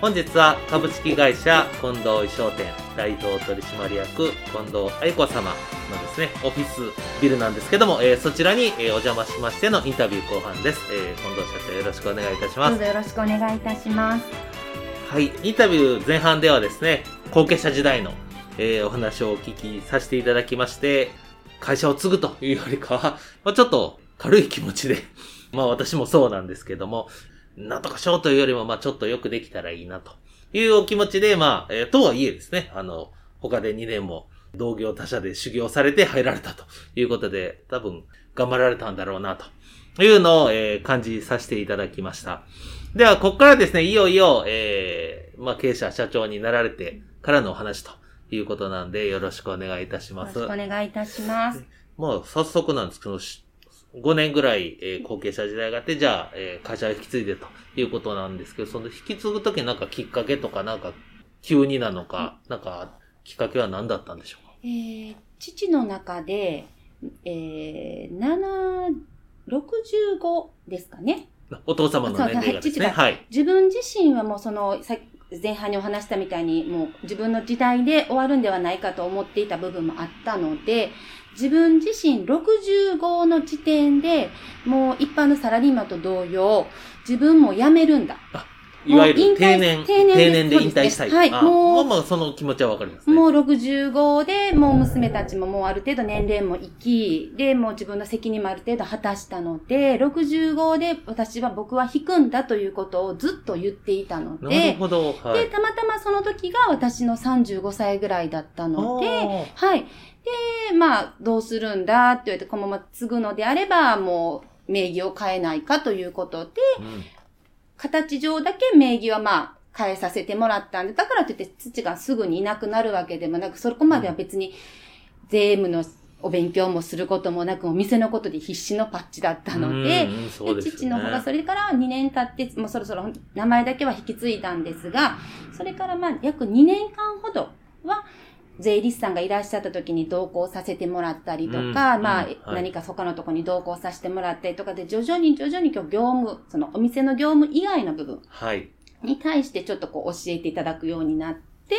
本日は株式会社近藤衣装店代表取締役近藤愛子様のですね、オフィスビルなんですけども、えー、そちらに、えー、お邪魔しましてのインタビュー後半です。えー、近藤社長よろしくお願いいたします。どうぞよろしくお願いいたします。はい、インタビュー前半ではですね、後継者時代の、えー、お話をお聞きさせていただきまして、会社を継ぐというよりかは、まあ、ちょっと軽い気持ちで、まあ私もそうなんですけども、なんとかしようというよりも、まあちょっとよくできたらいいなというお気持ちで、まあ、えー、とはいえですね、あの、他で2年も同業他社で修行されて入られたということで、多分頑張られたんだろうなというのを、えー、感じさせていただきました。では、ここからですね、いよいよ、えー、まあ経営者社長になられてからのお話ということなんで、よろしくお願いいたします。よろしくお願いいたします。もう早速なんですけど、5年ぐらい、えー、後継者時代があって、じゃあ、えー、会社を引き継いでということなんですけど、その引き継ぐときなんかきっかけとか、なんか急になのか、なんかきっかけは何だったんでしょうか？えー、父の中で、えー、7、65ですかね。お父様の年齢がですね。はい。自分自身はもうその、さ前半にお話したみたいに、もう自分の時代で終わるんではないかと思っていた部分もあったので、自分自身65の時点で、もう一般のサラリーマンと同様、自分も辞めるんだ。いわゆる定年、定年定年で引退したい。はい。もう、まあ、その気持ちはわかります、ね、もう65で、もう娘たちももうある程度年齢もいき、で、もう自分の責任もある程度果たしたので、65で私は僕は引くんだということをずっと言っていたので、なるほど。はい、で、たまたまその時が私の35歳ぐらいだったので、はい。で、まあ、どうするんだって言われて、このまま継ぐのであれば、もう、名義を変えないかということで、うん、形上だけ名義はまあ、変えさせてもらったんで、だからといって父がすぐにいなくなるわけでもなく、そこまでは別に税務のお勉強もすることもなく、お店のことで必死のパッチだったので、でね、父の方がそれから2年経って、もうそろそろ名前だけは引き継いだんですが、それからまあ約2年間ほどは、税理士さんがいらっしゃった時に同行させてもらったりとか、うん、まあ、うん。何か他のとこに同行させてもらったりとかで、徐々に徐々に今日業務、そのお店の業務以外の部分に対してちょっとこう教えていただくようになって、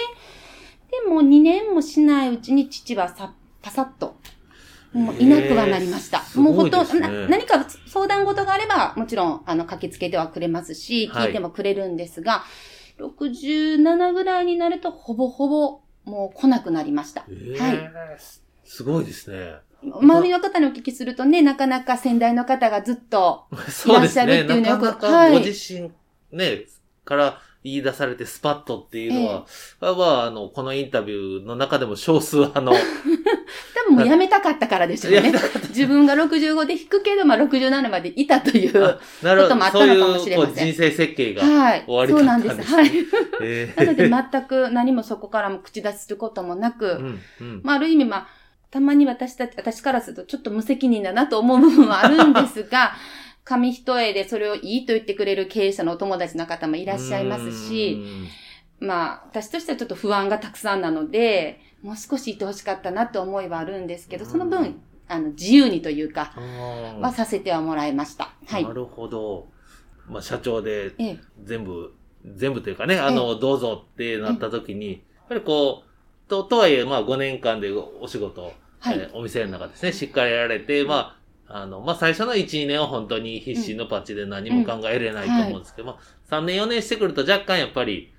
でも2年もしないうちに父はさ、パサッと、もういなくはなりました。もうほとんど、何か相談事があれば、もちろん、あの、駆けつけてはくれますし、聞いてもくれるんですが、はい、67ぐらいになると、ほぼほぼもう来なくなりました。えー、はい。すごいですね。周りの方にお聞きするとね、なかなか先代の方がずっといらっしゃるっていうのよく、ね、なかなかご自身ね、から言い出されてスパッとっていうのは、えー、は、あの、このインタビューの中でも少数あの、もうやめたかったからでしょうね。自分が65で引くけど、まあ67までいたということもあったのかもしれません。そういう人生設計が終わりだったんです、ね、はい。そうなんです。はい。えー、なので全く何もそこからも口出しすることもなく、うんうん、まあある意味まあ、たまに私たち、私からするとちょっと無責任だなと思う部分はあるんですが、紙一重でそれをいいと言ってくれる経営者のお友達の方もいらっしゃいますし、まあ、私としてはちょっと不安がたくさんなので、もう少しいてほしかったなって思いはあるんですけど、その分、あの、自由にというか、はさせてはもらいました。はい。なるほど。まあ、社長で、全部、全部というかね、あの、どうぞってなった時に、やっぱりこう、と、とはいえ、まあ、5年間でお仕事、はい、えー、お店の中ですね、しっかりやられて、まあ、あの、まあ、最初の1、2年は本当に必死のパッチで何も考えれないと思うんですけど、まあ、3年、4年してくると若干やっぱり、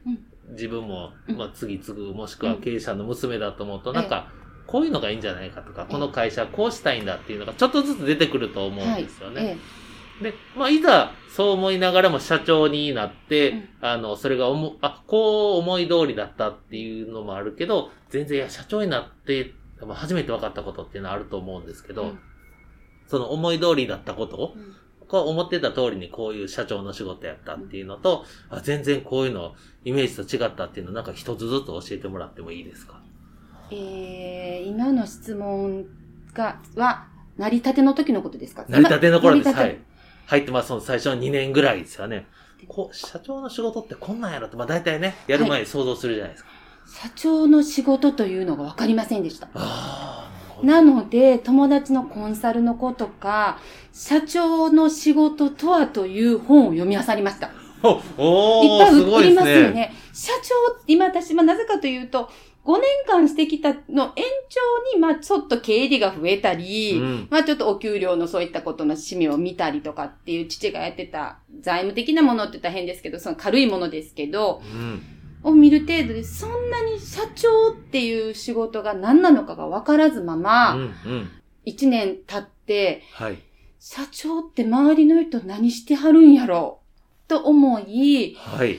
自分も、うん。まあ、次継ぐ、もしくは経営者の娘だと思うと、うんなんか、こういうのがいいんじゃないかとか、ええこの会社こうしたいんだっていうのがちょっとずつ出てくると思うんですよね。えで、まあ、いざ、そう思いながらも社長になって、うん。あの、それが思、あ、こう思い通りだったっていうのもあるけど、全然、いや、社長になって、まあ初めて分かったことっていうのはあると思うんですけど、うん。その思い通りだったことこう思ってた通りにこういう社長の仕事やったっていうのと、あ全然こういうの、イメージと違ったっていうのなんか一つずつ教えてもらってもいいですか？えー今の質問が、は、成り立ての時のことですか？成り立ての頃です。はい。入ってます。最初の2年ぐらいですよね。こう、社長の仕事ってこんなんやろって、まあ大体ね、やる前に想像するじゃないですか。社長の仕事というのが分かりませんでした。ああ、なので、友達のコンサルの子とか、社長の仕事とはという本を読み漁りました。おいっぱいすごいです売りますよね。ね。社長、今私はなぜかというと、5年間してきたの延長に、まあちょっと経理が増えたり、うんまあちょっとお給料のそういったことの締めを見たりとかっていう父がやってた財務的なものって言ったら変ですけど、その軽いものですけど、うん。を見る程度で、そんなに社長っていう仕事が何なのかが分からずまうま、ん。うん。1年経って、はい。社長って周りの人何してはるんやろうと思い、はい。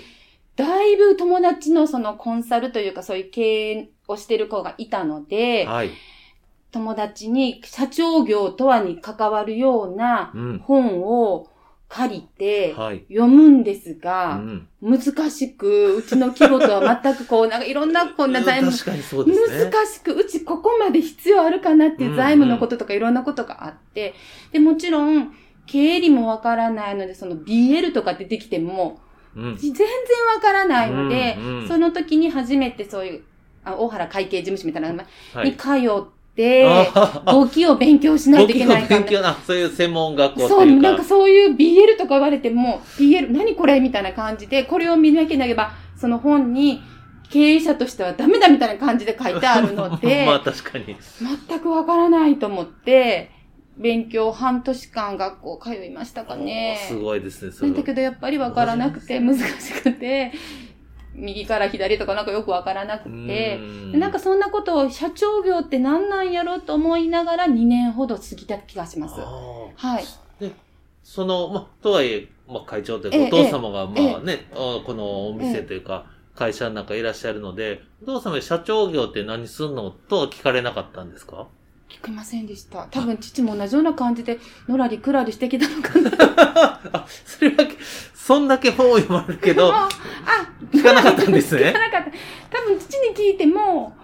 だいぶ友達のそのコンサルというかそういう経営をしてる子がいたので、はい。友達に社長業とはに関わるようなうん。借りてはい。読むんですうが、ん。難しく、うちの規模とは全くこう、なんかいろんなこんな財務、確かにそうですね。難しく、うちここまで必要あるかなっていう財務のこととかいろんなことがあって、で、もちろん、経理もわからないので、その BL とか出てきても、うん。全然わからないので、その時に初めてそういう、あ大原会計事務所みたいなのはいに。通って、簿記を勉強しないといけないから勉強な、そういう専門学校とそう、いうか。なんかそういう BL とか言われても、BL、何これみたいな感じで、これを見なきゃなければ、その本に、経営者としてはダメだみたいな感じで書いてあるので、まあ確かに。全くわからないと思って、勉強半年間学校通いましたかね。すごいですね、それだけどやっぱりわからなくて難しくて、右から左とかなんかよくわからなくて、でなんかそんなことを社長業って何なんやろと思いながら2年ほど過ぎた気がします。あはい。ーその、まあ、とはいえ、まあ、会長というか、ええお父様が、まあね、あこのお店というか、会社の中いらっしゃるので、お父様に社長業って何すんのとは聞かれなかったんですか？聞きませんでした。多分父も同じような感じで、のらりくらりしてきたのかな。あ、それは、そんだけ本を読まれるけど、あ、あ聞かなかったんですね聞か。なかった。多分父に聞いても、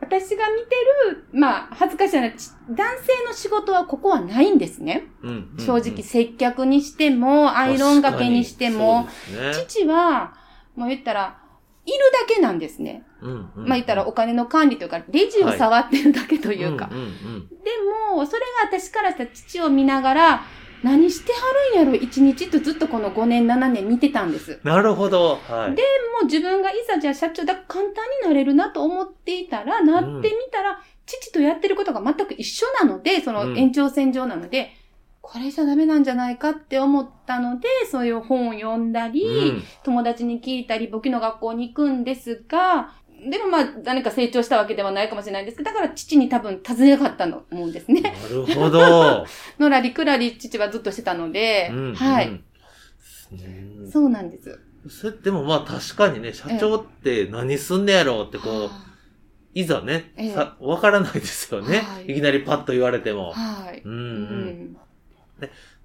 私が見てる、まあ、恥ずかしいな、ち男性の仕事はここはないんですね。うんうんうん正直、接客にしても、アイロンがけにしても、、ね父は、もう言ったら、いるだけなんですね。うんうんまあ言ったらお金の管理というか、レジを触ってるだけというか。んんうんでも、それが私からしたら父を見ながら、何してはるんやろ一日とずっとこの5年、7年見てたんです。なるほど。はい。でもう自分がいざじゃあ社長だ簡単になれるなと思っていたら、なってみたら、父とやってることが全く一緒なので、その延長線上なので、これじゃダメなんじゃないかって思ったので、そういう本を読んだり、うん友達に聞いたり、簿記の学校に行くんですが、でもまあ、何か成長したわけではないかもしれないんですけど、だから父に多分尋ねなかったと思うんですね。なるほど。のらりくらり父はずっとしてたので、うんはい、うんうんそうなんです。それでもまあ確かにね、社長って何すんねやろうってこう、いざね、ええからないですよね、はいい。きなりパッと言われても。はい。うんう。うんん。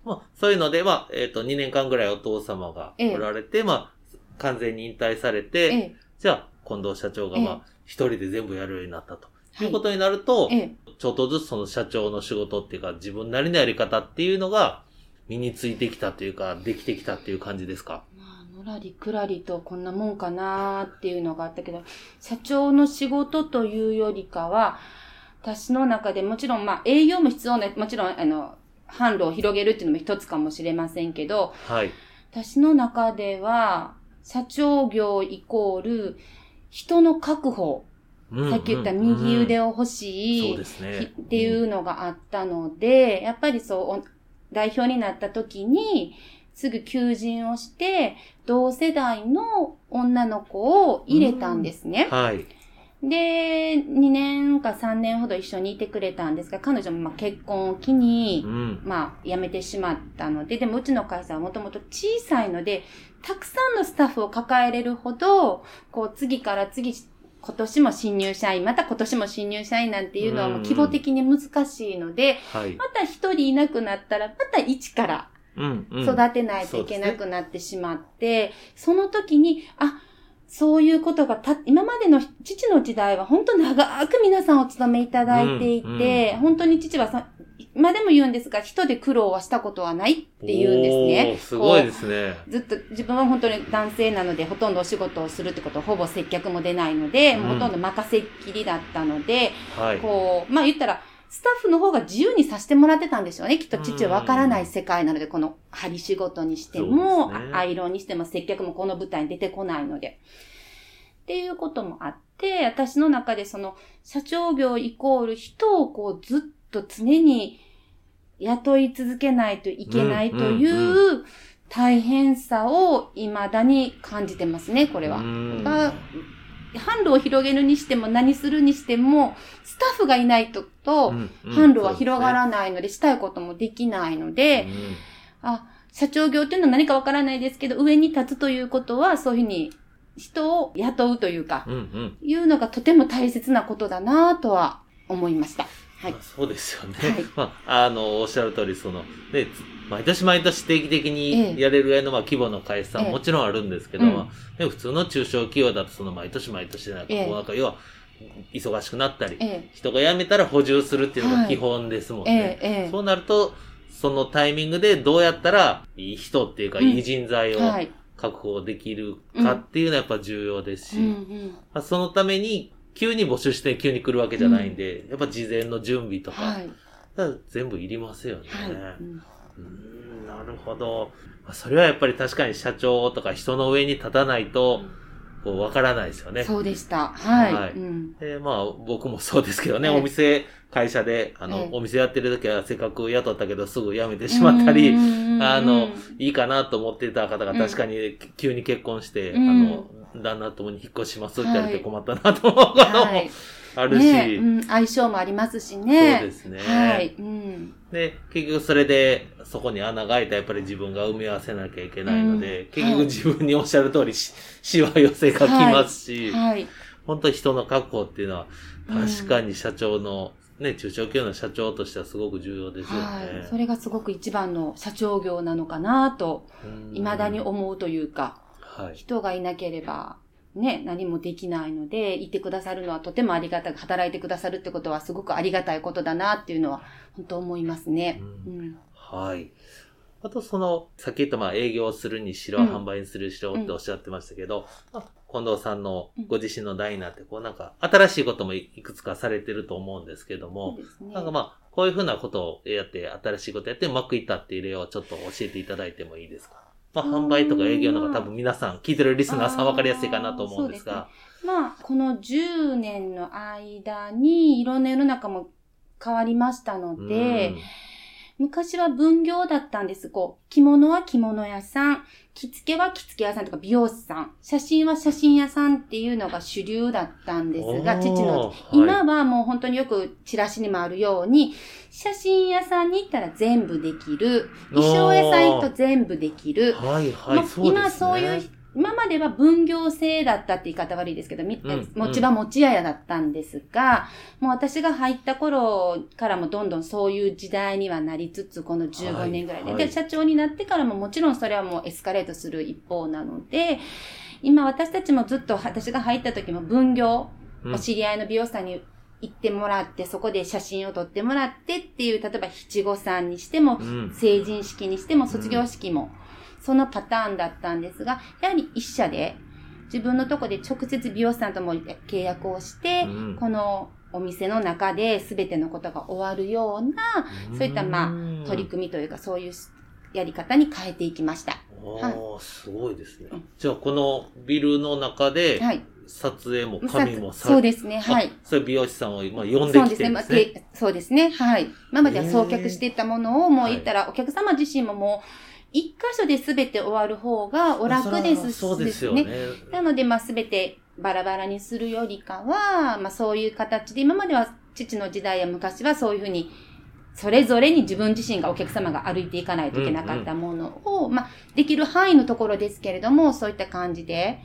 まあ、そういうので、まあ、えっ、と、2年間ぐらいお父様がええおられて、まあ、完全に引退されて、ええ。じゃあ、近藤社長がまえあ、一人で全部やるようになったと。はいいうことになると、ええ。ちょっとずつその社長の仕事っていうか、自分なりのやり方っていうのが、身についてきたというか、できてきたっていう感じですか？まあ、のらりくらりとこんなもんかなーっていうのがあったけど、社長の仕事というよりかは、私の中でもちろん、まあ、営業も必要な、もちろん、あの、販路を広げるっていうのも一つかもしれませんけど、はい。私の中では、社長業イコール、人の確保、うんさっき言った右腕を欲しい。っていうのがあったので、やっぱりそう、お代表になった時に、すぐ求人をして、同世代の女の子を入れたんですね。はい。で、2年か3年ほど一緒にいてくれたんですが、彼女もまあ結婚を機にう、ん。まあ、辞めてしまったので、でもうちの会社はもともと小さいので、たくさんのスタッフを抱えれるほど、こう、次から次、今年も新入社員、また今年も新入社員なんていうのはもう規模的に難しいので、はい。また一人いなくなったら、また一からうん。うん育てないといけなくなってしまって、その時に、あ、そういうことがた、今までの父の時代は本当長く皆さんお勤めいただいていて、うん本当に父はさ、今でも言うんですが、人で苦労はしたことはないって言うんですね。すごいですね。ずっと自分は本当に男性なので、ほとんどお仕事をするってことはほぼ接客も出ないので、うんほとんど任せっきりだったので、はい。こう、まあ言ったら、スタッフの方が自由にさせてもらってたんでしょうね。きっと父はわからない世界なので、この針仕事にしても、ねアイロンにしても接客もこの舞台に出てこないので。っていうこともあって、私の中でその、社長業イコール人をこうずっと常に雇い続けないといけないという大変さを未だに感じてますね、これは。販路を広げるにしても何するにしても、スタッフがいないと、と販路は広がらないので、したいこともできないので、あ、社長業っていうのは何かわからないですけど、上に立つということは、そういうふうに人を雇うというかいうのがとても大切なことだなとは思いました。はいまあ。そうですよね。はい まあ、あの、おっしゃる通り、その、ね、つ毎年毎年定期的えにえやれるぐらいの、まあ、規模の会社さんええもちろんあるんですけど、うんまあね、普通の中小企業だと、その、毎年毎年なんか、ええなんか、要は、忙しくなったり、え人が辞めたら補充するっていうのが基本ですもんえ、えね。え、えそうなると、そのタイミングでどうやったら、いい人っていうか、うんいい人材え、をはい。確保できるかっていうのはやっぱ重要ですし、うんうん。まあ、そのために、急に募集して急に来るわけじゃないんで、やっぱ事前の準備とか、はい。全部いりますよね。はい。うんなるほど。まあそれはやっぱり確かに社長とか人の上に立たないと、こう、わからないですよね。そうでした。はい。はいうんで、まあ、僕もそうですけどね、ええお店、会社で、あの、ええお店やってる時はせっかく雇ったけどすぐ辞めてしまったり、あの、いいかなと思ってた方がうん確かに急に結婚して、うんあの、旦那ともに引っ越しますって言われて困ったなと思うこともはい。あるし、ねうん、相性もありますしね。そうですねはい。うん。で、結局それで、そこに穴が開いたらやっぱり自分が埋め合わせなきゃいけないので、うん結局自分におっしゃる通りし、しわ寄せがきますし、はい。本当に人の確保っていうのは、うん確かに社長の、ね、中小企業の社長としてはすごく重要ですよはい。ね。それがすごく一番の社長業なのかなと、うん未だに思うというか、はい。人がいなければ、ね、何もできないので、いてくださるのはとてもありがたく、働いてくださるってことはすごくありがたいことだなっていうのは、本当思いますね。ううん。はい。あとその、さっき言ったまあ営業するにしろ、うん販売するにしろっておっしゃってましたけど、まあ近藤さんのご自身の代になって、こうなんか新しいこともいくつかされてると思うんですけども、ね。なんかまあ、こういうふうなことをやって、新しいことやってうまくいったっていう例をちょっと教えていただいてもいいですか？まあ、販売とか営業の方が多分皆さん、聞いてるリスナーさん分かりやすいかなと思うんですが。まあ、この10年の間に、いろんな世の中も変わりましたので、昔は分業だったんです。こう、着物は着物屋さん、着付けは着付け屋さんとか美容師さん、写真は写真屋さんっていうのが主流だったんですが、父の、はい。今はもう本当によくチラシにもあるように、写真屋さんに行ったら全部できる、衣装屋さん行くと全部できる、はいはい、まあそうですね。今そういう、今までは分業制だったって言い方悪いですけど、みうん持ち場持ち屋だったんですが、もう私が入った頃からもどんどんそういう時代にはなりつつ、この15年ぐらいで。はいはい。で、社長になってからももちろんそれはもうエスカレートする一方なので、今私たちもずっと私が入った時も分業、うん。お知り合いの美容師さんに行ってもらって、そこで写真を撮ってもらってっていう、例えば七五三にしても、うん。成人式にしても卒業式も、そのパターンだったんですが、やはり一社で、自分のとこで直接美容師さんとも契約をして、うんこのお店の中で全てのことが終わるような、そういったまあ取り組みというか、そういうやり方に変えていきました。おはいーすごいですねうん。じゃあ、このビルの中で、はい。撮影も紙もさそうですね、はい。あそういう美容師さんを今呼んできそうですね。まあてるんですね。てそうですね。はい。今までは送客していたものを、もうはい言ったら、お客様自身ももう、一箇所で全て終わる方がお楽ですしそうですよね。なので、まあ、すべてバラバラにするよりかは、まあ、そういう形で、今までは父の時代や昔はそういうふうに、それぞれに自分自身がお客様が歩いていかないといけなかったものを、まあ、できる範囲のところですけれども、そういった感じで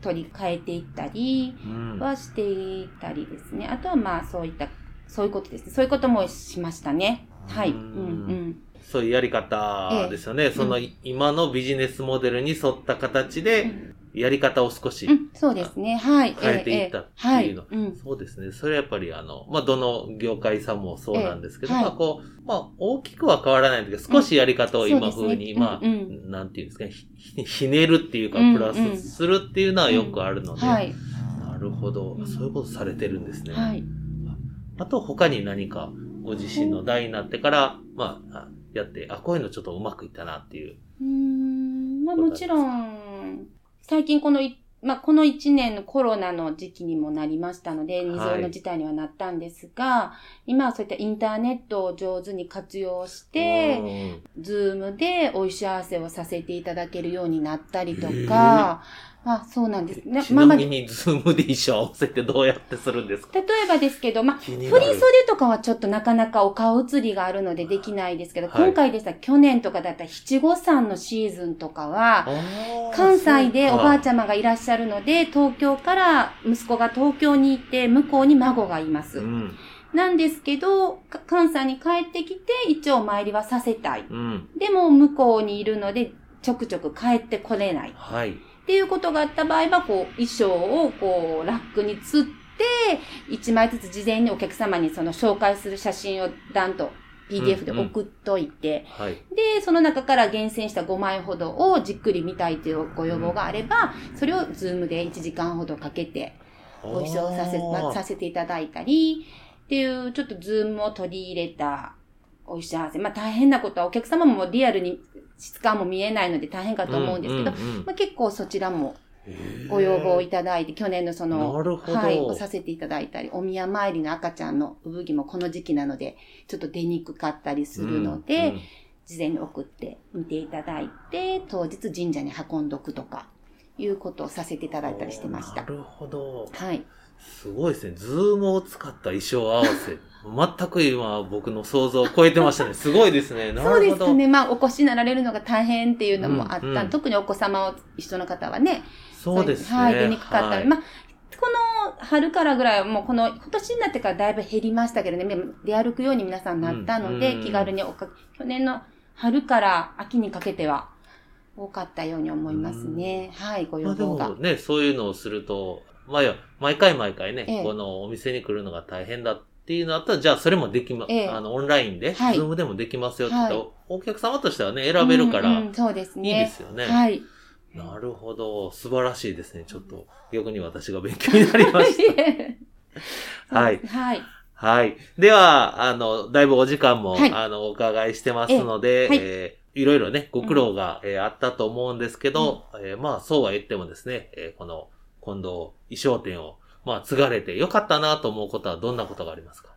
取り替えていったりうんはしていたりですね。あとはまあ、そういった、そういうことですね。そういうこともしましたね。はい。ううんんうん。そういうやり方ですよね。その、今のビジネスモデルに沿った形で、やり方を少しうん、そうですね。はい。変えていったってはい。いうの。うん。そうですね。それはやっぱりあの、まあ、どの業界さんもそうなんですけど、ええまあ、こう、まあ、大きくは変わらないんだけど、少しやり方を今風に、うんまあ、そうんなんていうんですかね、ひひねるっていうか、うんプラスするっていうのはよくあるので、はい。なるほど、うんそういうことされてるんですね。はい。あと、他に何か、ご自身の代になってから、まあ、やって、あ、こういうのちょっとうまくいったなっていう。うーん、まあもちろん、最近このい、まあこの1年のコロナの時期にもなりましたので、未曾有の事態にはなったんですが、今はそういったインターネットを上手に活用して、ズームでおいし合わせをさせていただけるようになったりとか、あ、そうなんですね。ちなみに、ズームで衣装合わせてどうやってするんですか？えばですけど、まあ、振り袖とかはちょっとなかなかお顔写りがあるのでできないですけど、はい今回でしたら去年とかだったら七五三のシーズンとかは、関西でおばあちゃゃまがいらっしゃるので、東京から息子が東京に行って、向こうに孫がいます。うん。なんですけど、か関西に帰ってきて、一応お参りはさせたい。うん。でも、向こうにいるので、ちょくちょく帰ってこれない。っはい。ていうことがあった場合は、こう、衣装をこう、ラックに釣って、一枚ずつ事前にお客様にその紹介する写真をダンと PDF で送っといて、はい。で、その中から厳選した5枚ほどをじっくり見たいというご要望があれば、それを Zoom で1時間ほどかけてご一緒させ、まさせていただいたり、っていう、ちょっと Zoom を取り入れたお医者合わせ。まあ大変なことはお客様もリアルに質感も見えないので大変かと思うんですけど、うんうんうんまあ結構そちらもご要望いただいて、去年のその、はい、をさせていただいたり、お宮参りの赤ちゃんの産着もこの時期なので、ちょっと出にくかったりするので、うんうん事前に送って見ていただいて、当日神社に運んどくとか、いうことをさせていただいたりしてましたな。るほど。はい。すごいですね。ズームを使った衣装合わせ。全く今僕の想像を超えてましたね。すごいですね。なるほそど。うですね。まあ、お越しになられるのが大変っていうのもあった。うんうん特にお子様を一緒の方はね。そうですね。はい、出にくかったり。はいまあ、この春からぐらいはもうこの、今年になってからだいぶ減りましたけどね、出歩くように皆さんなったので、気軽におか、去年の春から秋にかけては多かったように思いますね。はい、ごまあで要望が。もね、そういうのをすると、まあ毎回毎回ね、ええこのお店に来るのが大変だっていうのだったら、じゃあそれもできま、ええあの、オンラインで、はいズームでもできますよって言ったら、はいお客様としてはね、選べるから、うんうんそうですいいね。ですよね。はい。なるほど。素晴らしいですね。ちょっと、逆に私が勉強になりました。はい。はい。はい。では、あの、だいぶお時間も、はいあの、お伺いしてますので、ええはいーいろいろね、ご苦労が、えーあったと思うんですけど、えーまあ、そうは言ってもですね、えーこの、近藤衣装店を、まあ、継がれてよかったなと思うことはどんなことがありますか？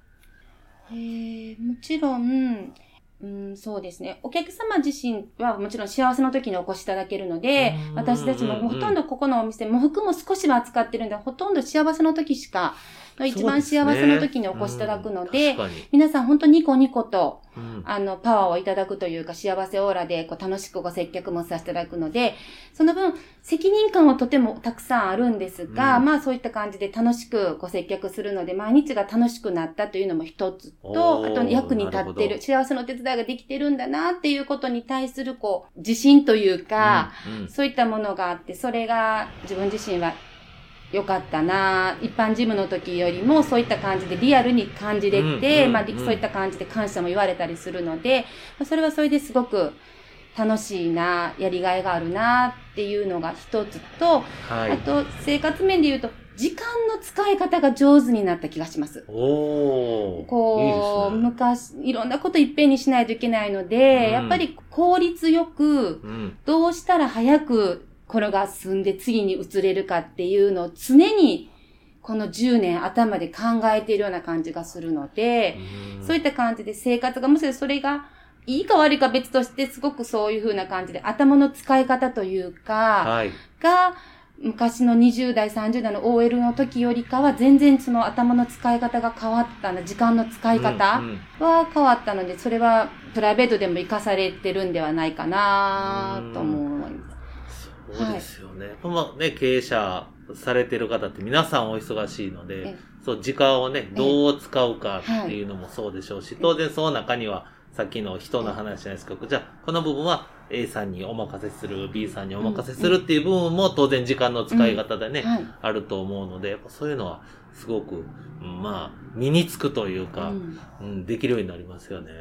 えーもちろん、うん、そうですね。お客様自身はもちろん幸せの時にお越しいただけるのでうん、私たちもほとんどここのお店、もう服も少しは扱ってるんで、ほとんど幸せの時しか、一番幸せの時にお越しいただくので、うん確かに。皆さん本当ニコニコと、うん。あの、パワーをいただくというか、幸せオーラで、こう、楽しくご接客もさせていただくので、その分、責任感はとてもたくさんあるんですが、うん。まあ、そういった感じで楽しくご接客するので、毎日が楽しくなったというのも一つおと、ーあと、役に立ってる、幸せのお手伝いができてるんだなっていうことに対する、こう、自信というか、うんうん。そういったものがあって、それが自分自身は良かったな一般事務の時よりもそういった感じでリアルに感じれて、まあ、うんうんうんそういった感じで感謝も言われたりするので、まあそれはそれですごく楽しいな、やりがいがあるなっていうのが一つと、はい。あと生活面で言うと、時間の使い方が上手になった気がします。おー。こう、ね。昔、いろんなこといっぺんにしないといけないので、うんやっぱり効率よく、うん。どうしたら早くこれが進んで次に移れるかっていうのを常にこの10年頭で考えているような感じがするので、そういった感じで生活が、むしろそれがいいか悪いか別として、すごくそういう風な感じで、頭の使い方というか、はい。が、昔の20代、30代の OL の時よりかは、全然その頭の使い方が変わったな、時間の使い方は変わったので、それはプライベートでも活かされてるんではないかなと思います。そうですよね。まあね、経営者されてる方って皆さんお忙しいのでえ、そう、時間をね、どう使うかっていうのもそうでしょうし、当然その中には、さっきの人の話じゃないですか。じゃあ、この部分は A さんにお任せする、B さんにお任せするっていう部分も当然時間の使い方でね、はい。あると思うので、やっぱそういうのはすごく、うんまあ、身につくといううか、んうん、できるようになりますよね。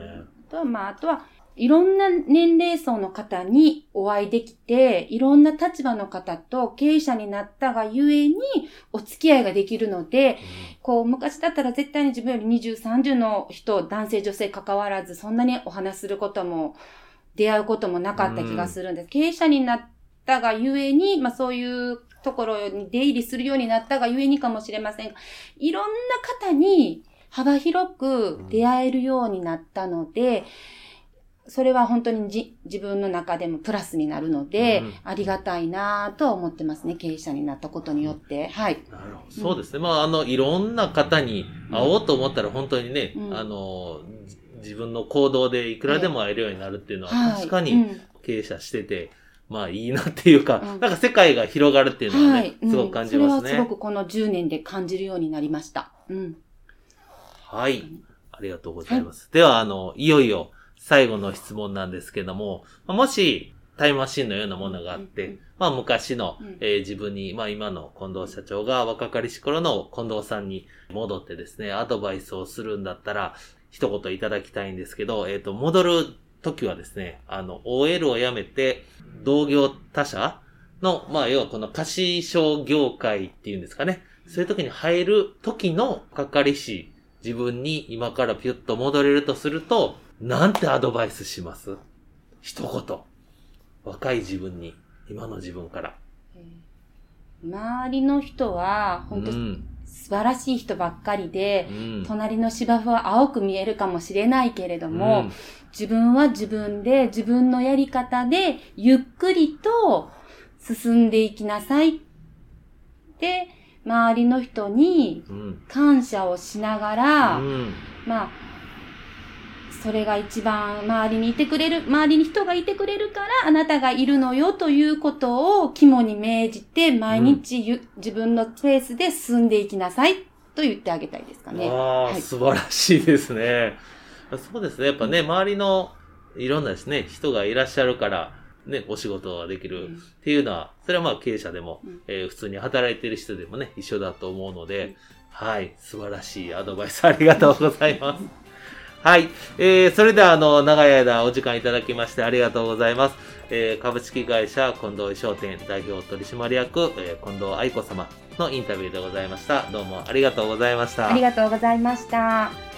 あとは、まあ、あとは、いろんな年齢層の方にお会いできて、いろんな立場の方と経営者になったがゆえに、お付き合いができるので、こう、昔だったら絶対に自分より20、30の人、男性、女性関わらず、そんなにお話しすることも、出会うこともなかった気がするんです。経営者になったがゆえに、まあそういうところに出入りするようになったがゆえにかもしれませんが、いろんな方に幅広く出会えるようになったので、それは本当にじ自分の中でもプラスになるので、うんありがたいなぁとは思ってますね、経営者になったことによって。はい。なるほど。そうですね。まあ、あの、いろんな方に会おうと思ったら本当にね、うんあの、じ自分の行動でいくらでも会えるようになるっていうのははい。確かにうん経営者してて、まあいいなっていうか、うんなんか世界が広がるっていうのはね、すごく感じますね。それはすごくこの10年で感じるようになりました。うん。はい。ありがとうございます。では、あの、いよいよ最後の質問なんですけども、まあもしタイムマシンのようなものがあって、うんうんまあ昔の、うん。えー自分に、まあ今の近藤社長が若かりし頃の近藤さんに戻ってですね、アドバイスをするんだったら、一言いただきたいんですけど、えっ、と、戻る時はですね、あの、OL を辞めて、同業他社の、まあ要はこの貸商業界っていうんですかね、そういう時に入る時のかかりし、自分に今からピュッと戻れるとすると、なんてアドバイスします？一言。若い自分に、今の自分から。周りの人は、本当うん。素晴らしい人ばっかりでう、ん。隣の芝生は青く見えるかもしれないけれども、うん自分は自分で自分のやり方でゆっくりと進んでいきなさい。で、周りの人にうん。感謝をしながら、うん。まあ、それが一番周りにいてくれる、周りに人がいてくれるからあなたがいるのよということを肝に銘じて毎日ゆ、自分のペースで進んでいきなさいと言ってあげたいですかね。ああ、はい素晴らしいですね。そうですね。やっぱね、周りのいろんなですね、人がいらっしゃるから、ね、お仕事ができるっていうのは、それはまあ経営者でも、うんえー普通に働いてる人でもね、一緒だと思うので、はい、素晴らしいアドバイスありがとうございます。はい。えー、それでは、あの、長い間お時間いただきましてありがとうございます。えー、株式会社近藤商店代表取締役、えー、近藤愛子様のインタビューでございました。どうもありがとうございました。ありがとうございました。